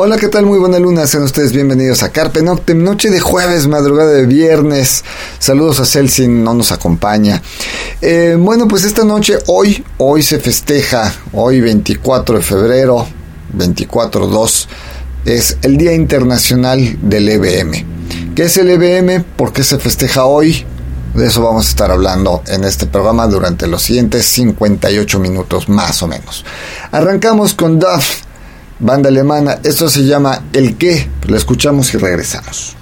Hola, ¿qué tal? Muy buena luna, sean ustedes bienvenidos a Carpe Noctem, noche de jueves, madrugada de viernes. Saludos a Celsin, no nos acompaña. Eh, bueno, pues esta noche, hoy, hoy se festeja, hoy 24 de febrero, 24-2, es el Día Internacional del EBM. ¿Qué es el EBM? ¿Por qué se festeja hoy? De eso vamos a estar hablando en este programa durante los siguientes 58 minutos más o menos. Arrancamos con Duff, banda alemana. Esto se llama El qué. Lo escuchamos y regresamos.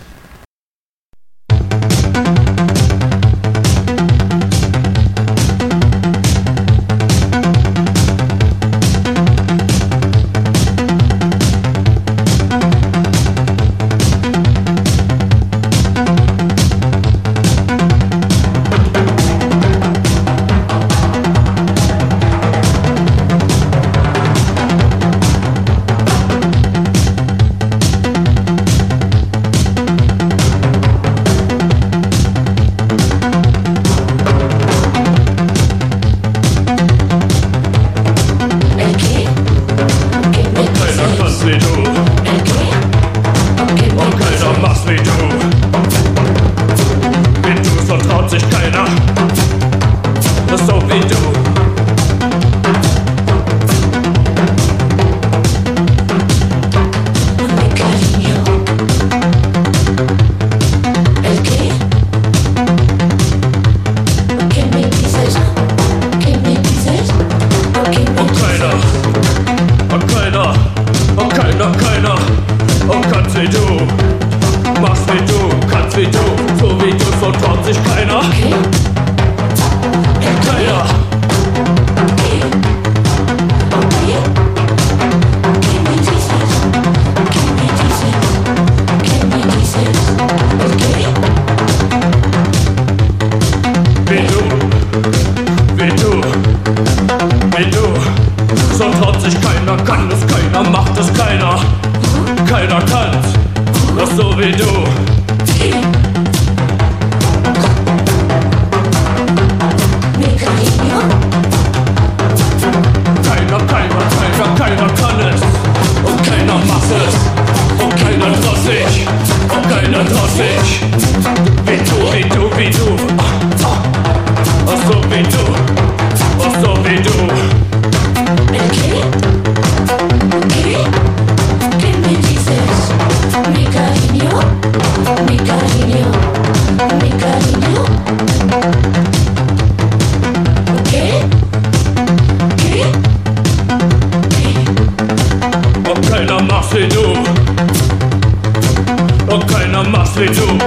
do.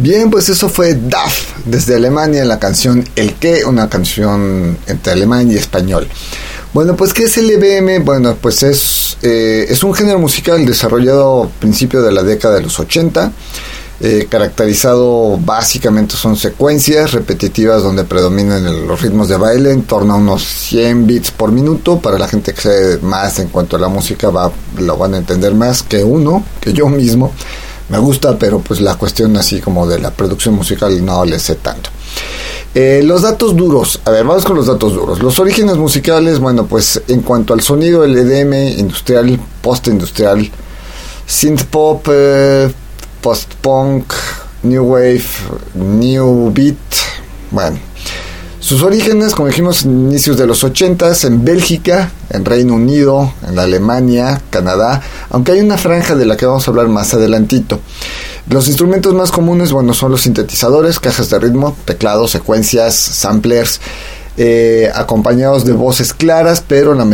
Bien, pues eso fue DAF desde Alemania, la canción El qué, una canción entre alemán y español. Bueno, pues ¿qué es el EBM? Bueno, pues es, eh, es un género musical desarrollado a principios de la década de los 80, eh, caracterizado básicamente son secuencias repetitivas donde predominan los ritmos de baile en torno a unos 100 bits por minuto. Para la gente que sabe más en cuanto a la música va, lo van a entender más que uno, que yo mismo. Me gusta, pero pues la cuestión así como de la producción musical no le sé tanto. Eh, los datos duros, a ver, vamos con los datos duros. Los orígenes musicales, bueno, pues en cuanto al sonido, el EDM industrial, post-industrial, synth pop, eh, post-punk, new wave, new beat, bueno. Sus orígenes, como dijimos, inicios de los 80 en Bélgica, en Reino Unido, en Alemania, Canadá, aunque hay una franja de la que vamos a hablar más adelantito. Los instrumentos más comunes, bueno, son los sintetizadores, cajas de ritmo, teclados, secuencias, samplers, eh, acompañados de voces claras, pero en, la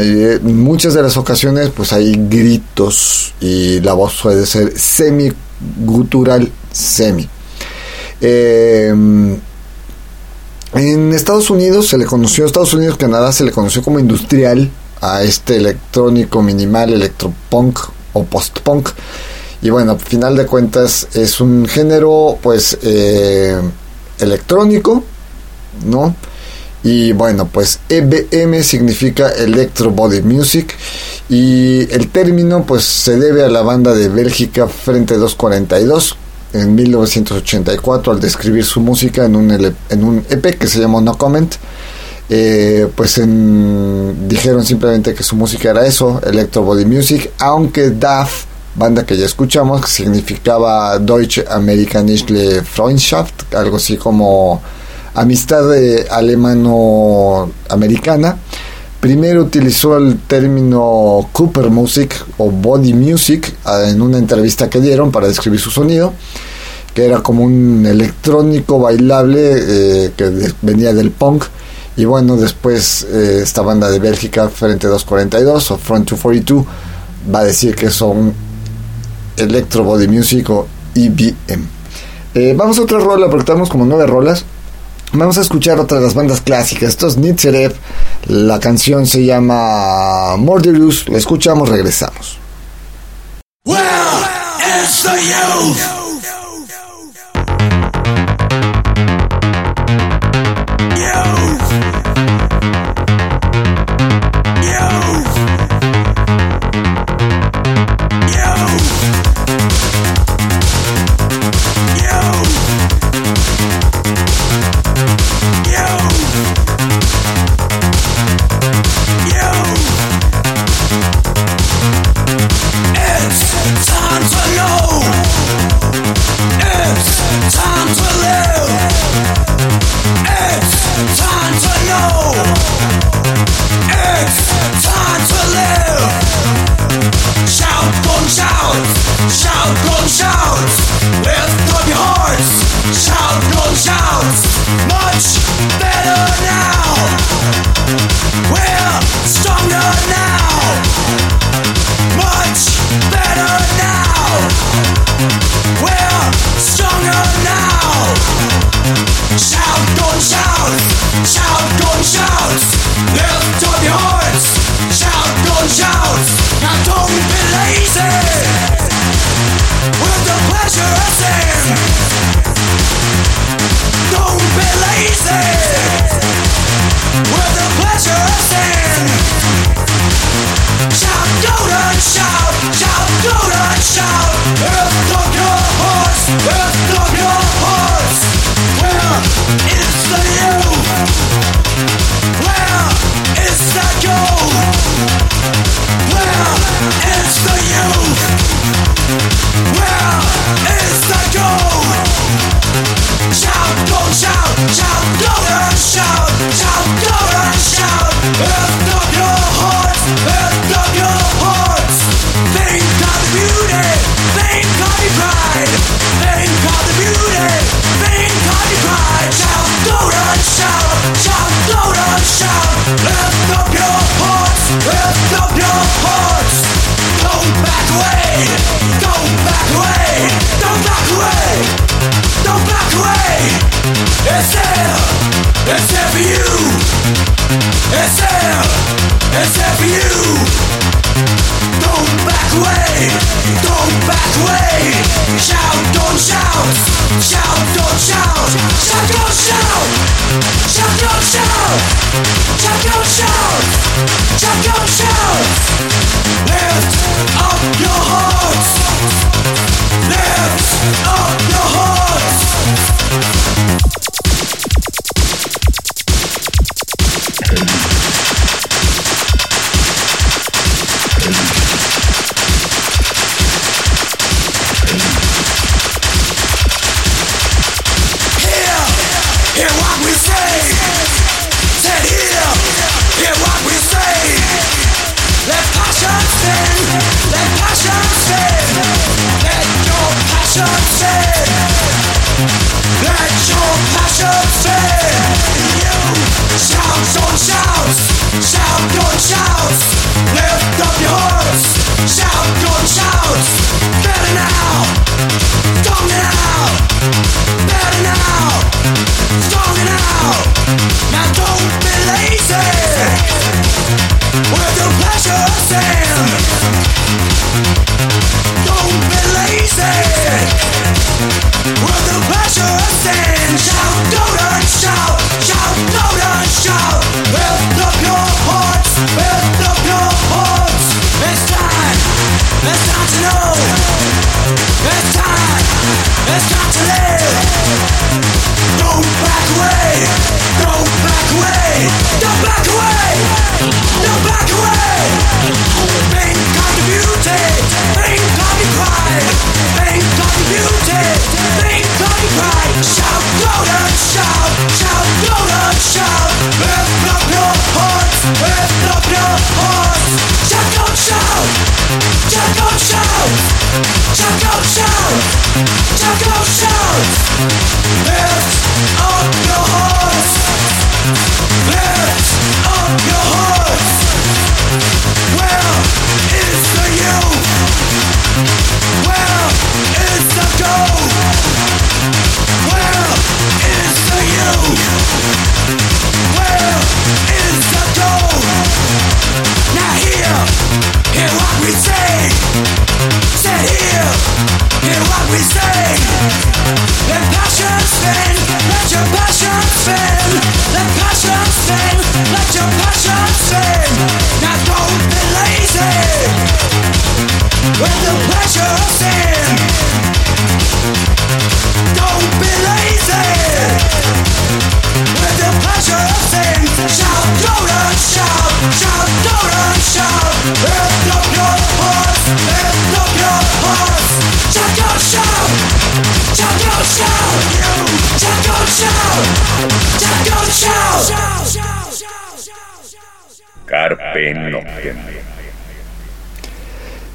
muchas de las ocasiones pues hay gritos y la voz puede ser semi-gutural, semi. Em, en Estados Unidos se le conoció, Estados Unidos, Canadá se le conoció como industrial a este electrónico minimal, electropunk o post-punk y bueno, al final de cuentas es un género pues eh, electrónico, ¿no? Y bueno, pues EBM significa Electro Body Music y el término pues se debe a la banda de Bélgica Frente 242 en 1984 al describir su música en un, en un EP que se llamó No Comment. Eh, pues dijeron simplemente que su música era eso, Electro Body Music, aunque DAF banda que ya escuchamos, que significaba Deutsche Amerikanische Freundschaft, algo así como amistad alemano-americana. Primero utilizó el término Cooper Music o Body Music ah, en una entrevista que dieron para describir su sonido, que era como un electrónico bailable eh, que venía del punk. Y bueno, después eh, esta banda de Bélgica, Frente 242 o Front 242, va a decir que son Electro Body Music o EBM. Eh, vamos a otra rola porque estamos como nueve rolas. Vamos a escuchar otra de las bandas clásicas. Esto es Nitzerev. La canción se llama Murderous. La escuchamos, regresamos.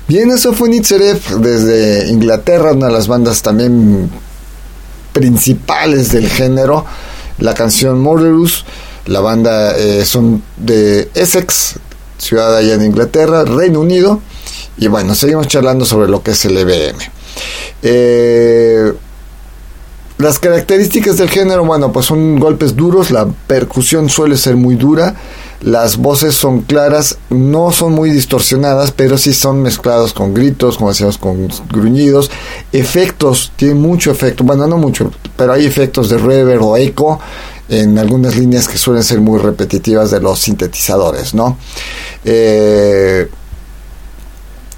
Bien, eso fue Nitzerev desde Inglaterra, una de las bandas también principales del género. La canción Murderous, la banda eh, son de Essex, ciudad allá en Inglaterra, Reino Unido. Y bueno, seguimos charlando sobre lo que es el EBM. Eh, las características del género, bueno, pues son golpes duros, la percusión suele ser muy dura, las voces son claras, no son muy distorsionadas, pero sí son mezclados con gritos, como decíamos, con gruñidos. Efectos, tiene mucho efecto, bueno, no mucho, pero hay efectos de reverb o eco en algunas líneas que suelen ser muy repetitivas de los sintetizadores, ¿no? Eh,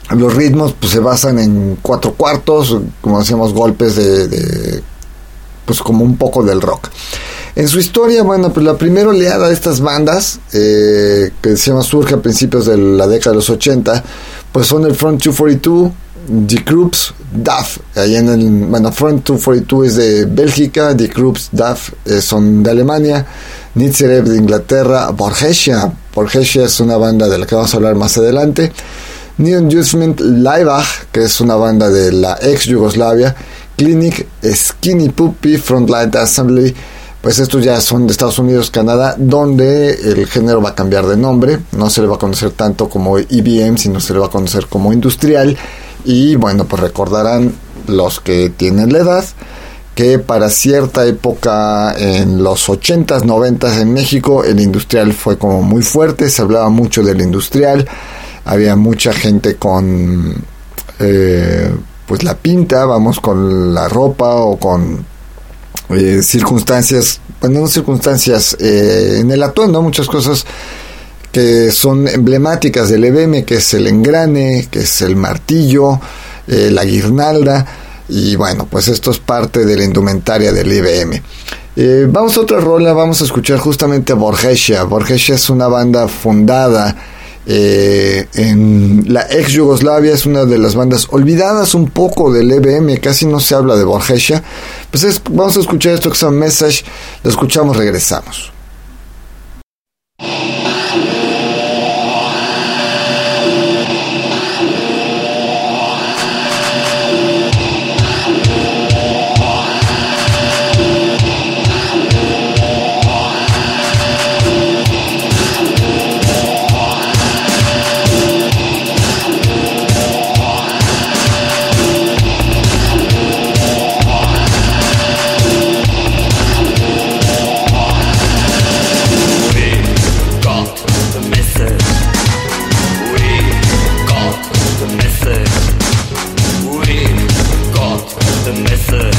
los ritmos pues, se basan en cuatro cuartos, como decíamos, golpes de pues como un poco del rock. En su historia, bueno, pues la primera oleada de estas bandas, eh, que se llama surge a principios de la década de los 80, pues son el Front 242, The Groups, DAF. Ahí en el, bueno, Front 242 es de Bélgica, The Groups, DAF eh, son de Alemania, Nitzerev de Inglaterra, Borgesia. Borgesia es una banda de la que vamos a hablar más adelante. Neon Judgment Leibach, que es una banda de la ex Yugoslavia. Clinic, Skinny Puppy, Frontline Assembly pues estos ya son de Estados Unidos, Canadá, donde el género va a cambiar de nombre, no se le va a conocer tanto como IBM, sino se le va a conocer como industrial, y bueno, pues recordarán los que tienen la edad, que para cierta época en los 80s, 90s en México, el industrial fue como muy fuerte, se hablaba mucho del industrial, había mucha gente con... Eh, pues la pinta, vamos con la ropa o con eh, circunstancias, bueno, no circunstancias, eh, en el atuendo, muchas cosas que son emblemáticas del EBM, que es el engrane, que es el martillo, eh, la guirnalda, y bueno, pues esto es parte de la indumentaria del IBM. vamos a otra rola, vamos a escuchar justamente a Borgesia. Borgesia es una banda fundada eh, en la ex Yugoslavia es una de las bandas olvidadas un poco del EBM, casi no se habla de Borgesha. Pues vamos a escuchar esto que es un message, lo escuchamos, regresamos. Messe.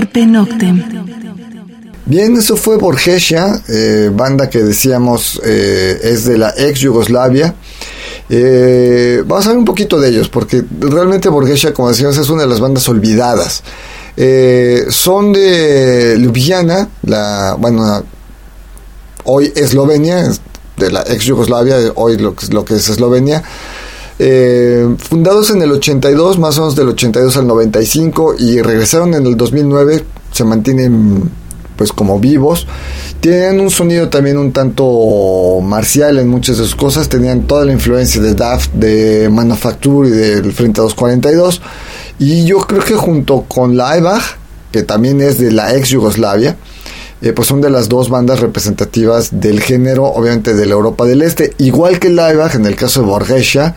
Carpe. Bien, eso fue Borgesia, eh, banda que decíamos eh, es de la ex Yugoslavia. Eh, vamos a ver un poquito de ellos, porque realmente Borgesia, como decíamos, es una de las bandas olvidadas. son de Ljubljana, la, bueno, hoy Eslovenia, de la ex Yugoslavia, hoy lo, lo que es Eslovenia. Fundados en el 82, más o menos del 82 al 95, y regresaron en el 2009, se mantienen pues como vivos. Tienen un sonido también un tanto marcial en muchas de sus cosas. Tenían toda la influencia de Daft, de Manufacture y del Frente 242. Y yo creo que junto con Laibach, que también es de la ex Yugoslavia, eh, pues son de las dos bandas representativas del género, obviamente de la Europa del Este. Igual que Laibach, en el caso de Borgesha,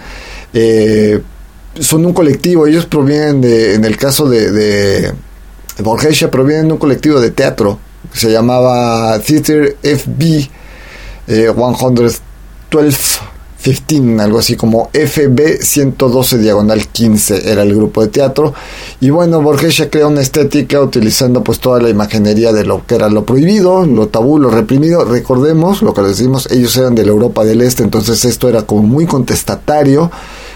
eh, son un colectivo. Ellos provienen de, en el caso de, de Borgesha, provienen de un colectivo de teatro se llamaba Theater FB 112 15, algo así como FB 112 diagonal 15 era el grupo de teatro. Y bueno, Borges crea una estética utilizando pues toda la imaginería de lo que era lo prohibido, lo tabú, lo reprimido. Recordemos lo que les decimos, ellos eran de la Europa del Este, entonces esto era como muy contestatario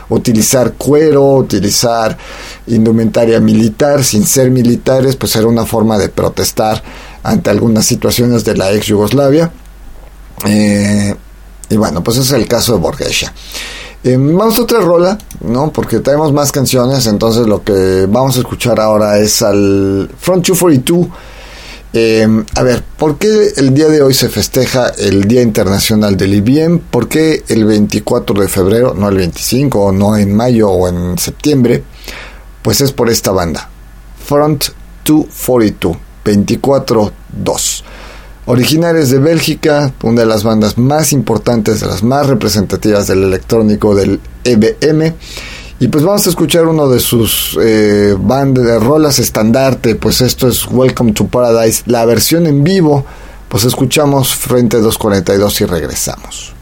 utilizar cuero, utilizar indumentaria militar sin ser militares, pues era una forma de protestar ante algunas situaciones de la ex Yugoslavia. Eh, y bueno, pues es el caso de Borgesha. Eh, vamos a otra rola, ¿no? Porque tenemos más canciones, entonces lo que vamos a escuchar ahora es al Front 242. Eh, a ver, ¿por qué el día de hoy se festeja el Día Internacional del IBM? ¿Por qué el 24 de febrero, no el 25, o no en mayo o en septiembre? Pues es por esta banda, Front 242. 24-2. Originales de Bélgica, una de las bandas más importantes, de las más representativas del electrónico del EBM. Y pues vamos a escuchar uno de sus eh, bandas de rolas estandarte, pues esto es Welcome to Paradise, la versión en vivo, pues escuchamos Frente 242 y regresamos.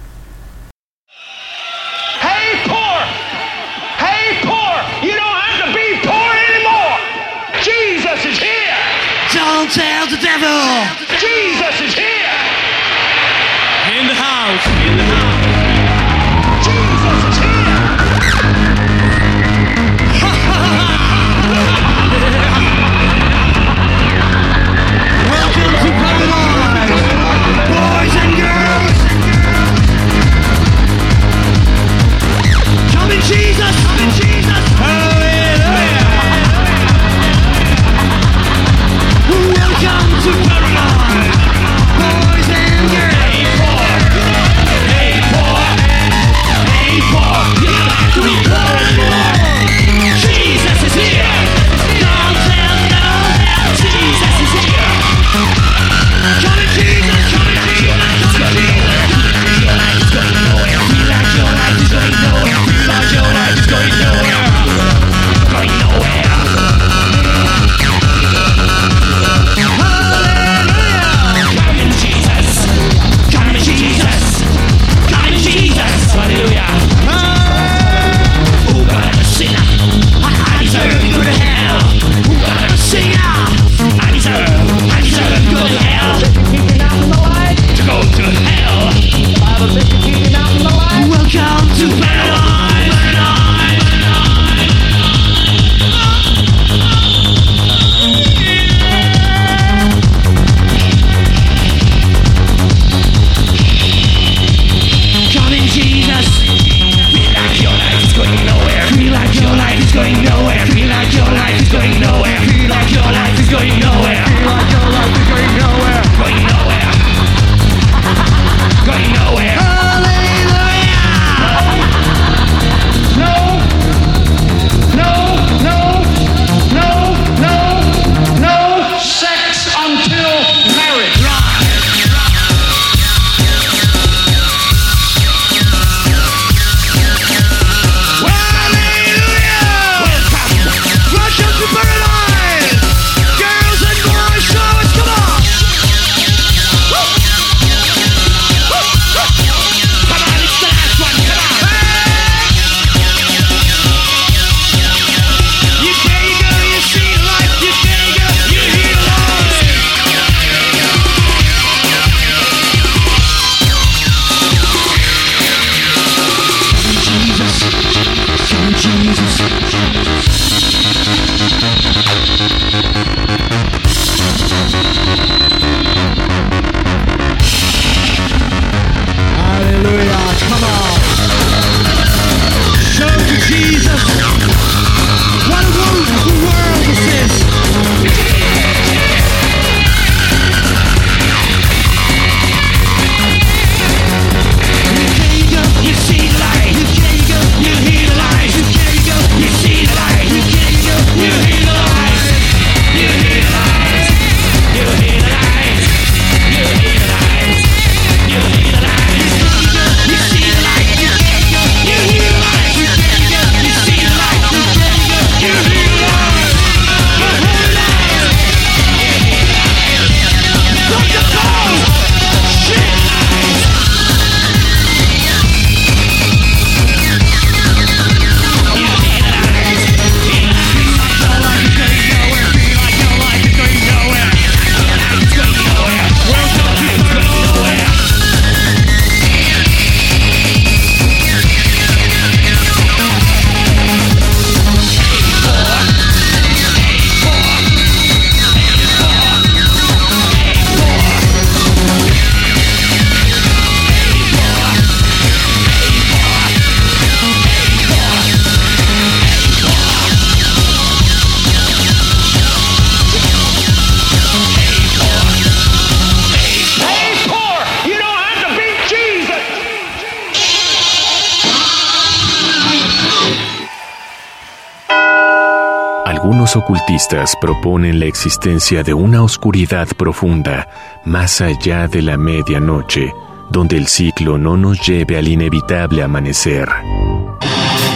Ocultistas proponen la existencia de una oscuridad profunda más allá de la medianoche, donde el ciclo no nos lleve al inevitable amanecer.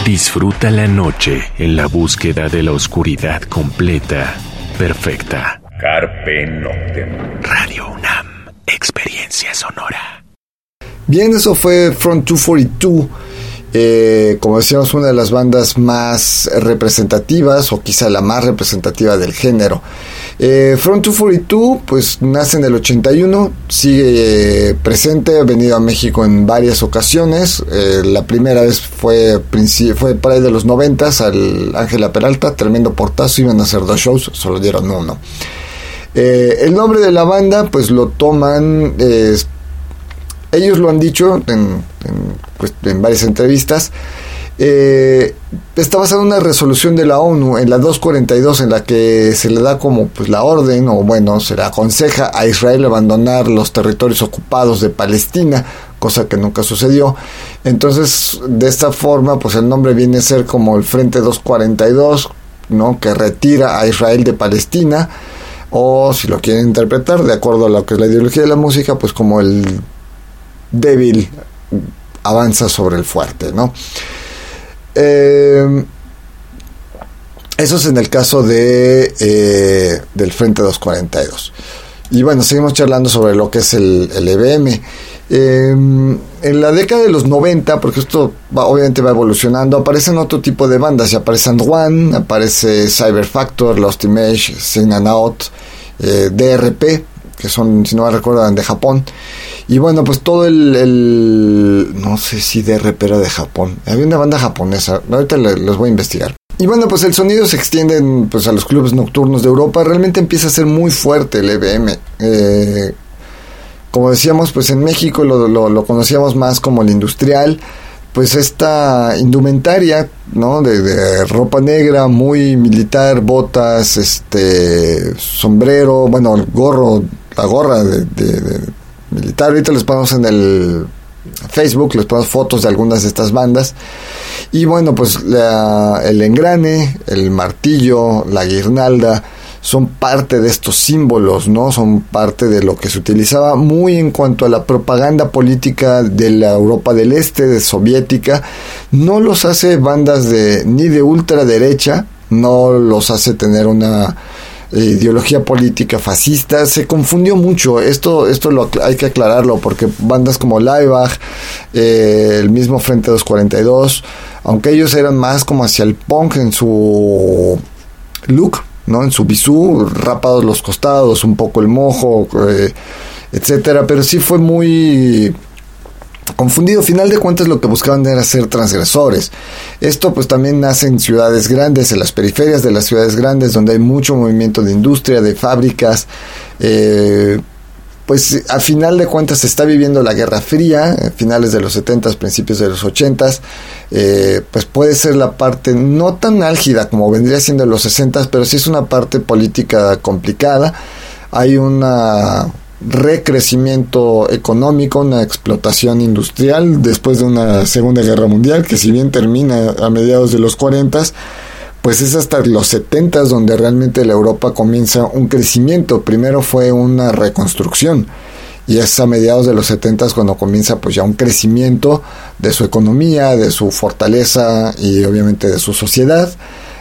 Disfruta la noche en la búsqueda de la oscuridad completa, perfecta. Carpe Noctem. Radio UNAM, experiencia sonora. Bien, eso fue Front 242 eh, como decíamos, una de las bandas más representativas o quizá la más representativa del género. Eh, Front 242 pues nace en el 81, sigue eh, presente, ha venido a México en varias ocasiones. la primera vez fue, fue para ahí de los 90 al Ángela Peralta, tremendo portazo, iban a hacer dos shows, solo dieron uno. el nombre de la banda pues lo toman ellos lo han dicho en, pues, varias entrevistas. Eh, está basada en una resolución de la ONU, en la 242, en la que se le da como pues, la orden, o bueno, se le aconseja a Israel abandonar los territorios ocupados de Palestina, cosa que nunca sucedió. Entonces, de esta forma, pues el nombre viene a ser como el Frente 242, ¿no? que retira a Israel de Palestina, o si lo quieren interpretar, de acuerdo a lo que es la ideología de la música, pues como el débil avanza sobre el fuerte, ¿no? Eh, eso es en el caso de eh, del Frente 242. Y bueno, seguimos charlando sobre lo que es el, el EBM. Eh, en la década de los 90, porque esto obviamente va evolucionando, aparecen otro tipo de bandas. Y aparece One, aparece Cyber Factor, Lost Image, Sign Out, DRP, que son, si no me recuerdan, de Japón. Y bueno, pues todo el, no sé si DRP era de Japón. Había una banda japonesa. Ahorita los voy a investigar. Y bueno, pues el sonido se extiende pues, a los clubes nocturnos de Europa. Realmente empieza a ser muy fuerte el EBM. Eh, como decíamos, pues en México lo, lo, conocíamos más como el industrial. Pues esta indumentaria, ¿no? De, ropa negra, muy militar, botas, este, sombrero, bueno, gorro, la gorra de militar. Ahorita les ponemos en el Facebook, les ponemos fotos de algunas de estas bandas. Y bueno, pues el engrane, el martillo, la guirnalda, son parte de estos símbolos, ¿no? Son parte de lo que se utilizaba muy en cuanto a la propaganda política de la Europa del Este, de soviética. No los hace bandas de ni de ultraderecha, no los hace tener una ideología política fascista, se confundió mucho. Esto, esto lo, hay que aclararlo porque bandas como Laibach, eh, el mismo Frente 242, aunque ellos eran más como hacia el punk en su look, ¿no? En su bisú, rapados los costados, un poco el mojo, eh, etcétera, pero sí fue muy confundido. Final de cuentas lo que buscaban era ser transgresores. Esto pues también nace en ciudades grandes, en las periferias de las ciudades grandes, donde hay mucho movimiento de industria, de fábricas. Eh, pues a final de cuentas se está viviendo la Guerra Fría, finales de los 70, principios de los 80, eh, pues puede ser la parte no tan álgida como vendría siendo en los 60, pero sí es una parte política complicada. Hay una recrecimiento económico, una explotación industrial después de una Segunda Guerra Mundial, que si bien termina a mediados de los 40, pues es hasta los 70 donde realmente la Europa comienza un crecimiento. Primero fue una reconstrucción y es a mediados de los 70 cuando comienza pues ya un crecimiento de su economía, de su fortaleza y obviamente de su sociedad.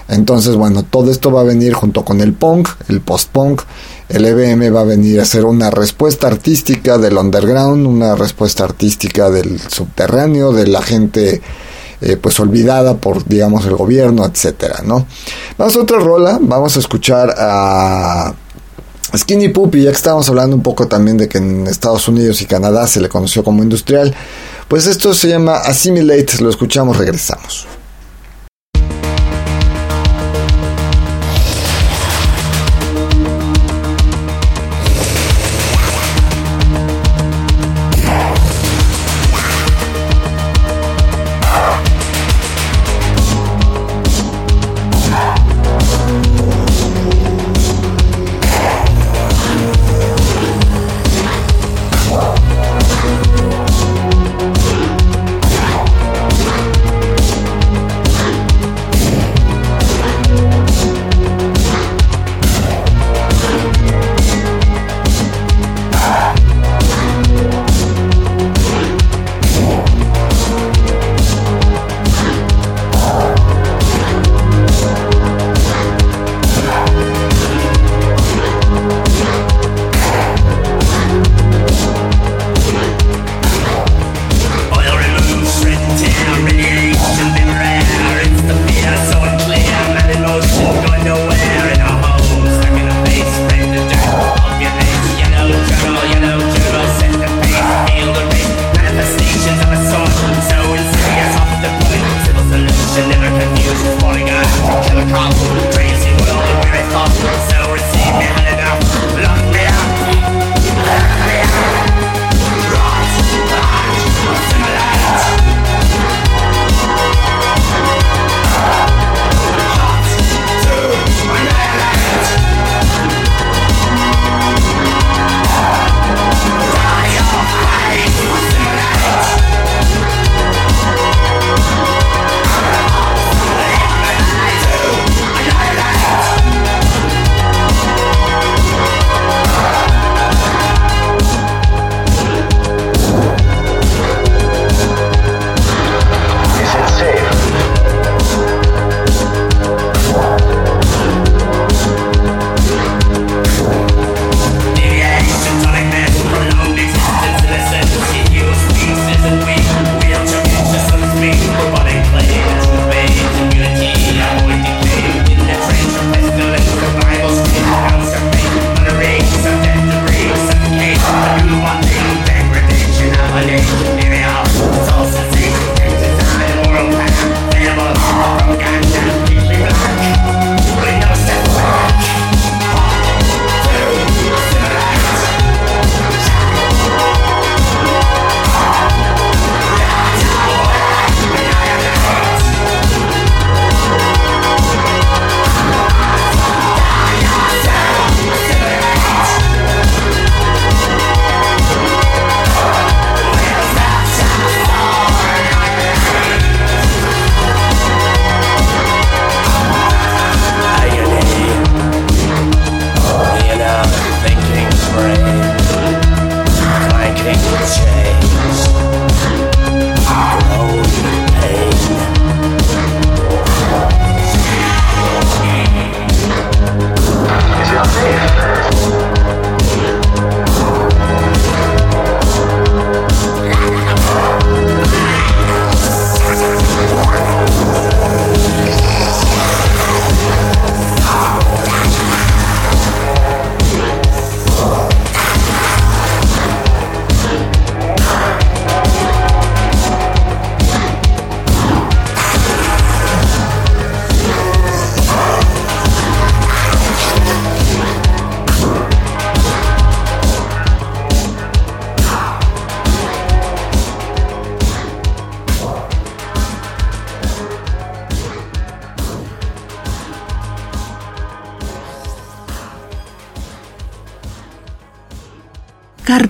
Entonces, bueno, todo esto va a venir junto con el punk, el post-punk. El EBM va a venir a ser una respuesta artística del underground, una respuesta artística del subterráneo, de la gente eh, pues olvidada por digamos el gobierno, etcétera, ¿no? Vamos a otra rola, vamos a escuchar a Skinny Puppy, ya que estábamos hablando un poco también de que en Estados Unidos y Canadá se le conoció como industrial, pues esto se llama Assimilate, lo escuchamos, regresamos.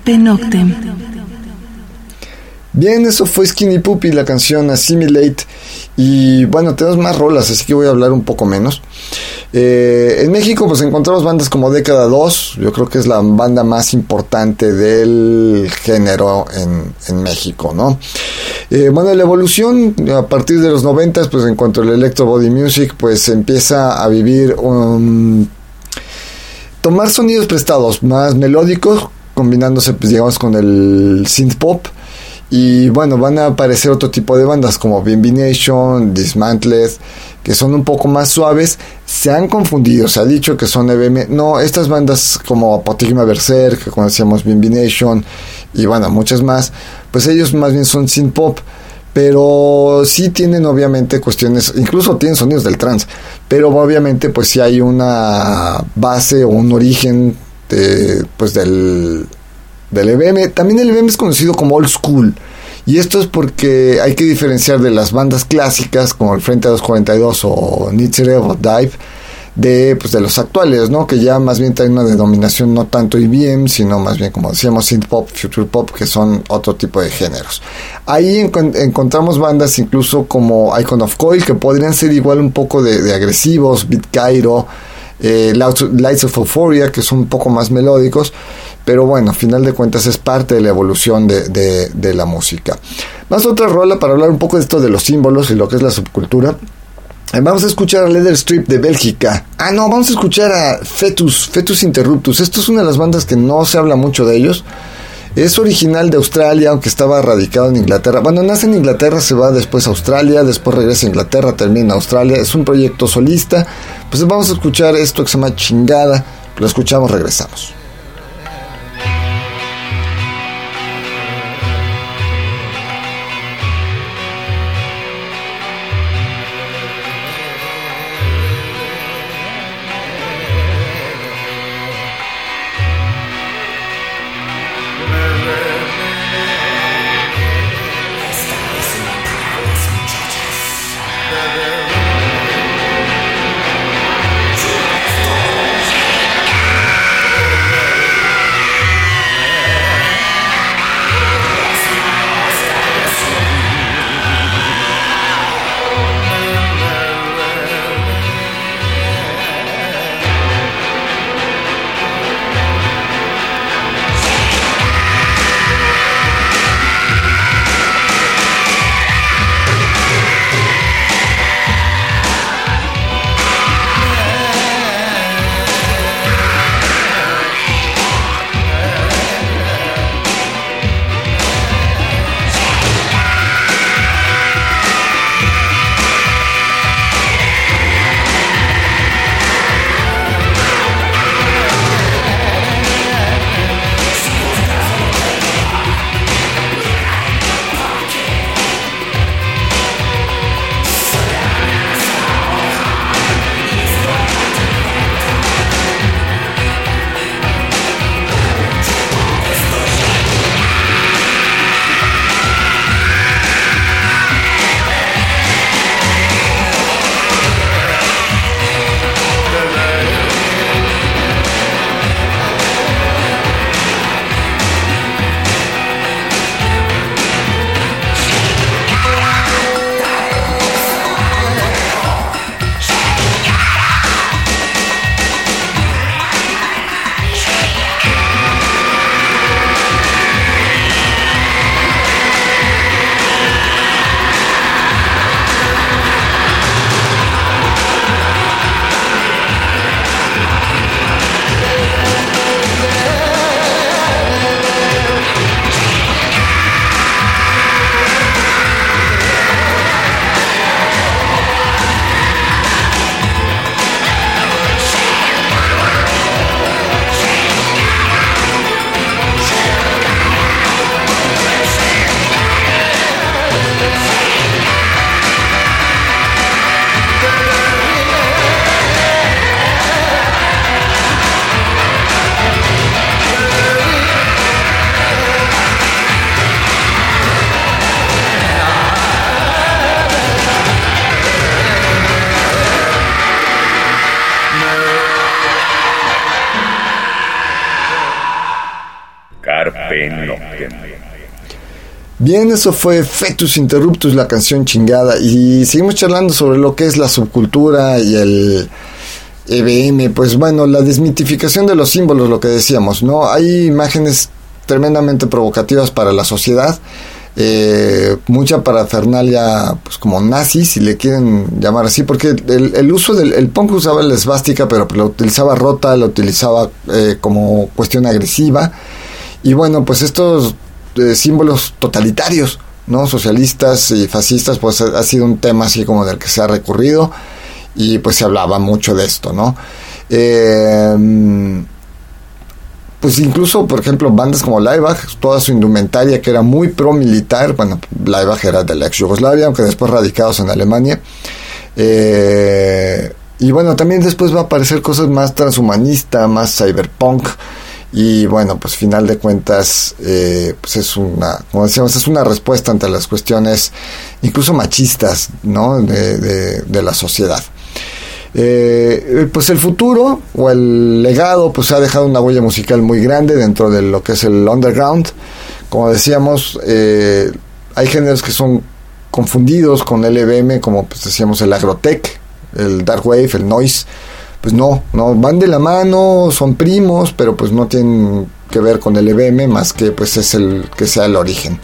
Carpe Noctem. Bien, eso fue Skinny Puppy, la canción Assimilate. Y bueno, tenemos más rolas, así que voy a hablar un poco menos. Eh, en México, pues encontramos bandas como Década 2. Yo creo que es la banda más importante del género en, México, ¿no? Eh, bueno, la evolución a partir de los 90, pues en cuanto al electro body music, pues empieza a vivir un. tomar sonidos prestados más melódicos, combinándose, pues digamos, con el synth pop y bueno, van a aparecer otro tipo de bandas como Nation, Dismantled, que son un poco más suaves. Se han confundido, se ha dicho que son EBM. No, estas bandas como Apotigma Berserk, que conocíamos Nation, y bueno, muchas más, pues ellos más bien son synth pop. Pero sí tienen obviamente cuestiones, incluso tienen sonidos del trance, pero obviamente pues sí hay una base o un origen de, pues del, del EBM. También el EBM es conocido como old school. Y esto es porque hay que diferenciar de las bandas clásicas como el Frente 242 o Nietzsche o Dive de, pues, de los actuales, ¿no? Que ya más bien traen una denominación no tanto IBM, sino más bien como decíamos synth pop, future pop, que son otro tipo de géneros. Ahí encontramos bandas incluso como Icon of Coil, que podrían ser igual un poco de, de agresivos, Beat Cairo, eh, Lights of Euphoria, que son un poco más melódicos, pero bueno, a final de cuentas es parte de la evolución de, la música. Más otra rola para hablar un poco de esto de los símbolos y lo que es la subcultura. Eh, vamos a escuchar a Leather Strip de Bélgica. Ah, no, vamos a escuchar a Fetus, Fetus Interruptus. Esto es una de las bandas que no se habla mucho de ellos. Es original de Australia, aunque estaba radicado en Inglaterra. Bueno, nace en Inglaterra, se va después a Australia, después regresa a Inglaterra, termina en Australia. Es un proyecto solista. Pues vamos a escuchar esto que se llama Chingada. Lo escuchamos, regresamos. Bien, eso fue Fetus Interruptus, la canción chingada. Y seguimos charlando sobre lo que es la subcultura y el EBM. Pues bueno, la desmitificación de los símbolos, lo que decíamos, ¿no? Hay imágenes tremendamente provocativas para la sociedad. Eh, mucha parafernalia, pues como nazis, si le quieren llamar así, porque el, uso del el punk usaba la esvástica, pero lo utilizaba rota, lo utilizaba eh, como cuestión agresiva. Y bueno, pues estos eh, símbolos totalitarios, ¿no? Socialistas y fascistas, pues ha, sido un tema así como del que se ha recurrido y pues se hablaba mucho de esto, ¿no? Eh, pues incluso, por ejemplo, bandas como Laibach, toda su indumentaria que era muy pro-militar, bueno, Laibach era de la ex Yugoslavia, aunque después radicados en Alemania. Eh, y bueno, también después va a aparecer cosas más transhumanistas, más cyberpunk. Y bueno, pues final de cuentas, eh, pues es una, como decíamos, es una respuesta ante las cuestiones incluso machistas, ¿no? De, de la sociedad. Eh, pues el futuro o el legado pues ha dejado una huella musical muy grande dentro de lo que es el underground como decíamos eh, hay géneros que son confundidos con el EBM como pues decíamos el agrotech el dark wave el noise pues no no van de la mano son primos pero pues no tienen que ver con el EBM más que pues es el que sea el origen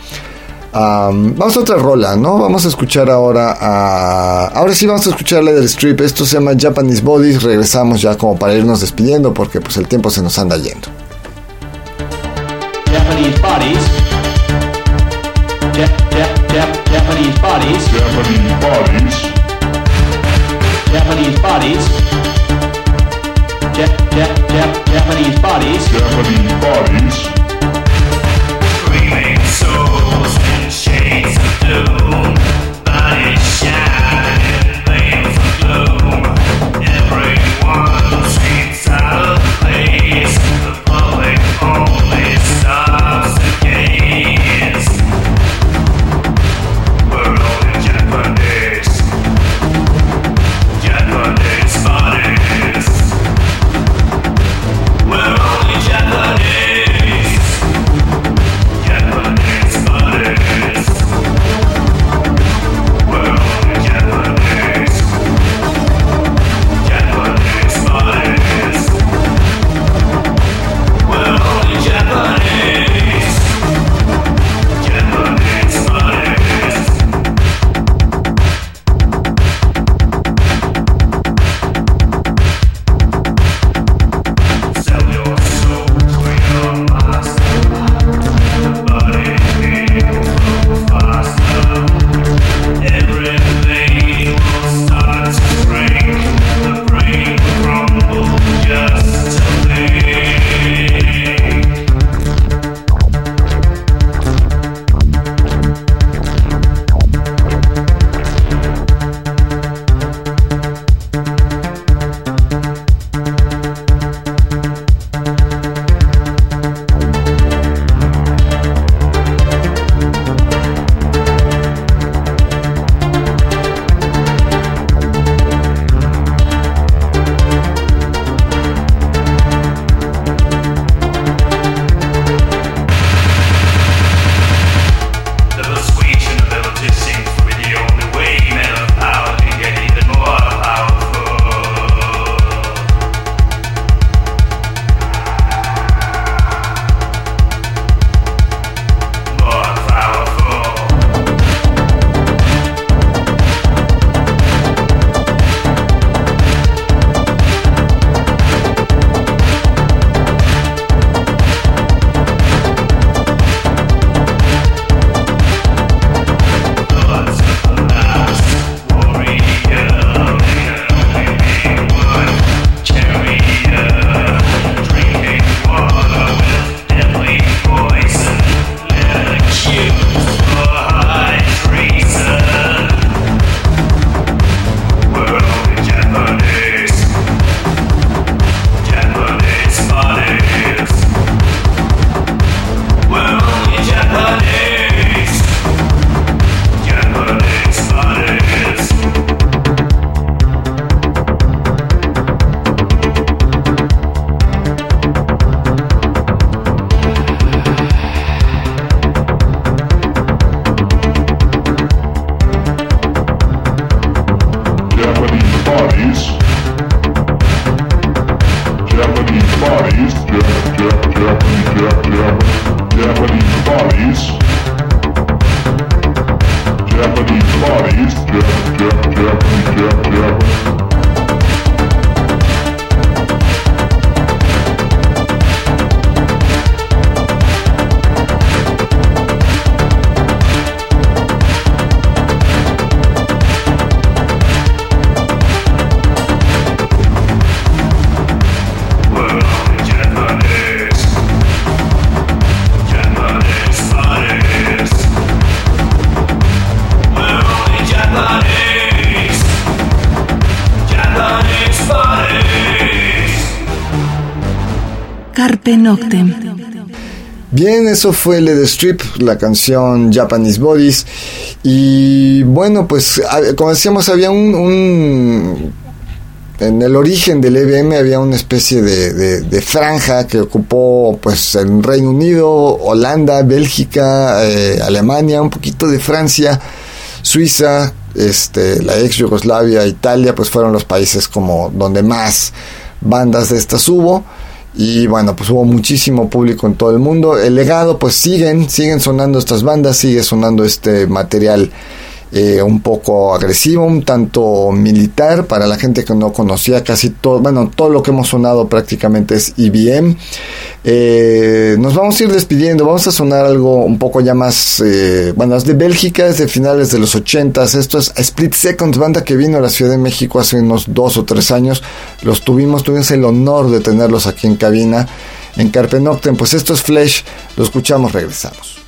vamos a otra rola, ¿no? Vamos a escuchar ahora a... Ahora sí vamos a escuchar la del strip. Esto se llama Japanese Bodies. Regresamos ya como para irnos despidiendo porque pues el tiempo se nos anda yendo. Japanese Bodies. Japanese Bodies. Japanese Bodies. Japanese Bodies. Japanese bodies. Japanese bodies. We souls in shades of blue. Bien, eso fue Led Strip, la canción Japanese Bodies. Y bueno, pues como decíamos, había un, en el origen del EBM había una especie de, franja que ocupó pues el Reino Unido, Holanda, Bélgica, eh, Alemania, un poquito de Francia, Suiza, este, la ex Yugoslavia, Italia, pues fueron los países como donde más bandas de estas hubo y bueno, pues hubo muchísimo público en todo el mundo. El legado, pues siguen, siguen sonando estas bandas, sigue sonando este material eh, un poco agresivo, un tanto militar. Para la gente que no conocía casi todo, bueno, todo lo que hemos sonado prácticamente es IBM. Eh, nos vamos a ir despidiendo, vamos a sonar algo un poco ya más, eh, bueno, es de Bélgica, es de finales de los 80 esto es Split Seconds, banda que vino a la Ciudad de México hace unos dos o tres años, los tuvimos, tuvimos el honor de tenerlos aquí en cabina, en Carpe Noctem, pues esto es Flesh, lo escuchamos, regresamos.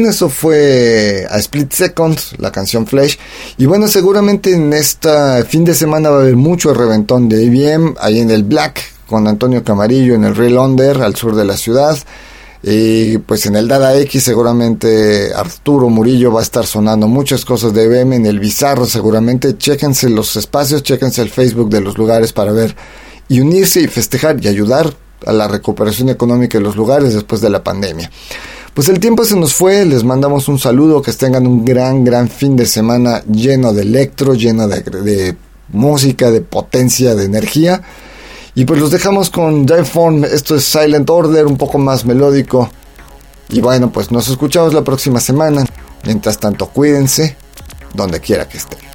Eso fue a Split Second, la canción Flash. Y bueno, seguramente en este fin de semana va a haber mucho reventón de IBM, ahí en el Black, con Antonio Camarillo en el Real Under, al sur de la ciudad. Y pues en el Dada X seguramente Arturo Murillo va a estar sonando muchas cosas de IBM en el Bizarro seguramente. Chéquense los espacios, chéquense el Facebook de los lugares para ver y unirse y festejar y ayudar a la recuperación económica de los lugares después de la pandemia. Pues el tiempo se nos fue, les mandamos un saludo, que tengan un gran, gran fin de semana lleno de electro, lleno de, música, de potencia, de energía. Y pues los dejamos con Form, esto es Silent Order, un poco más melódico. Y bueno, pues nos escuchamos la próxima semana. Mientras tanto, cuídense donde quiera que estén.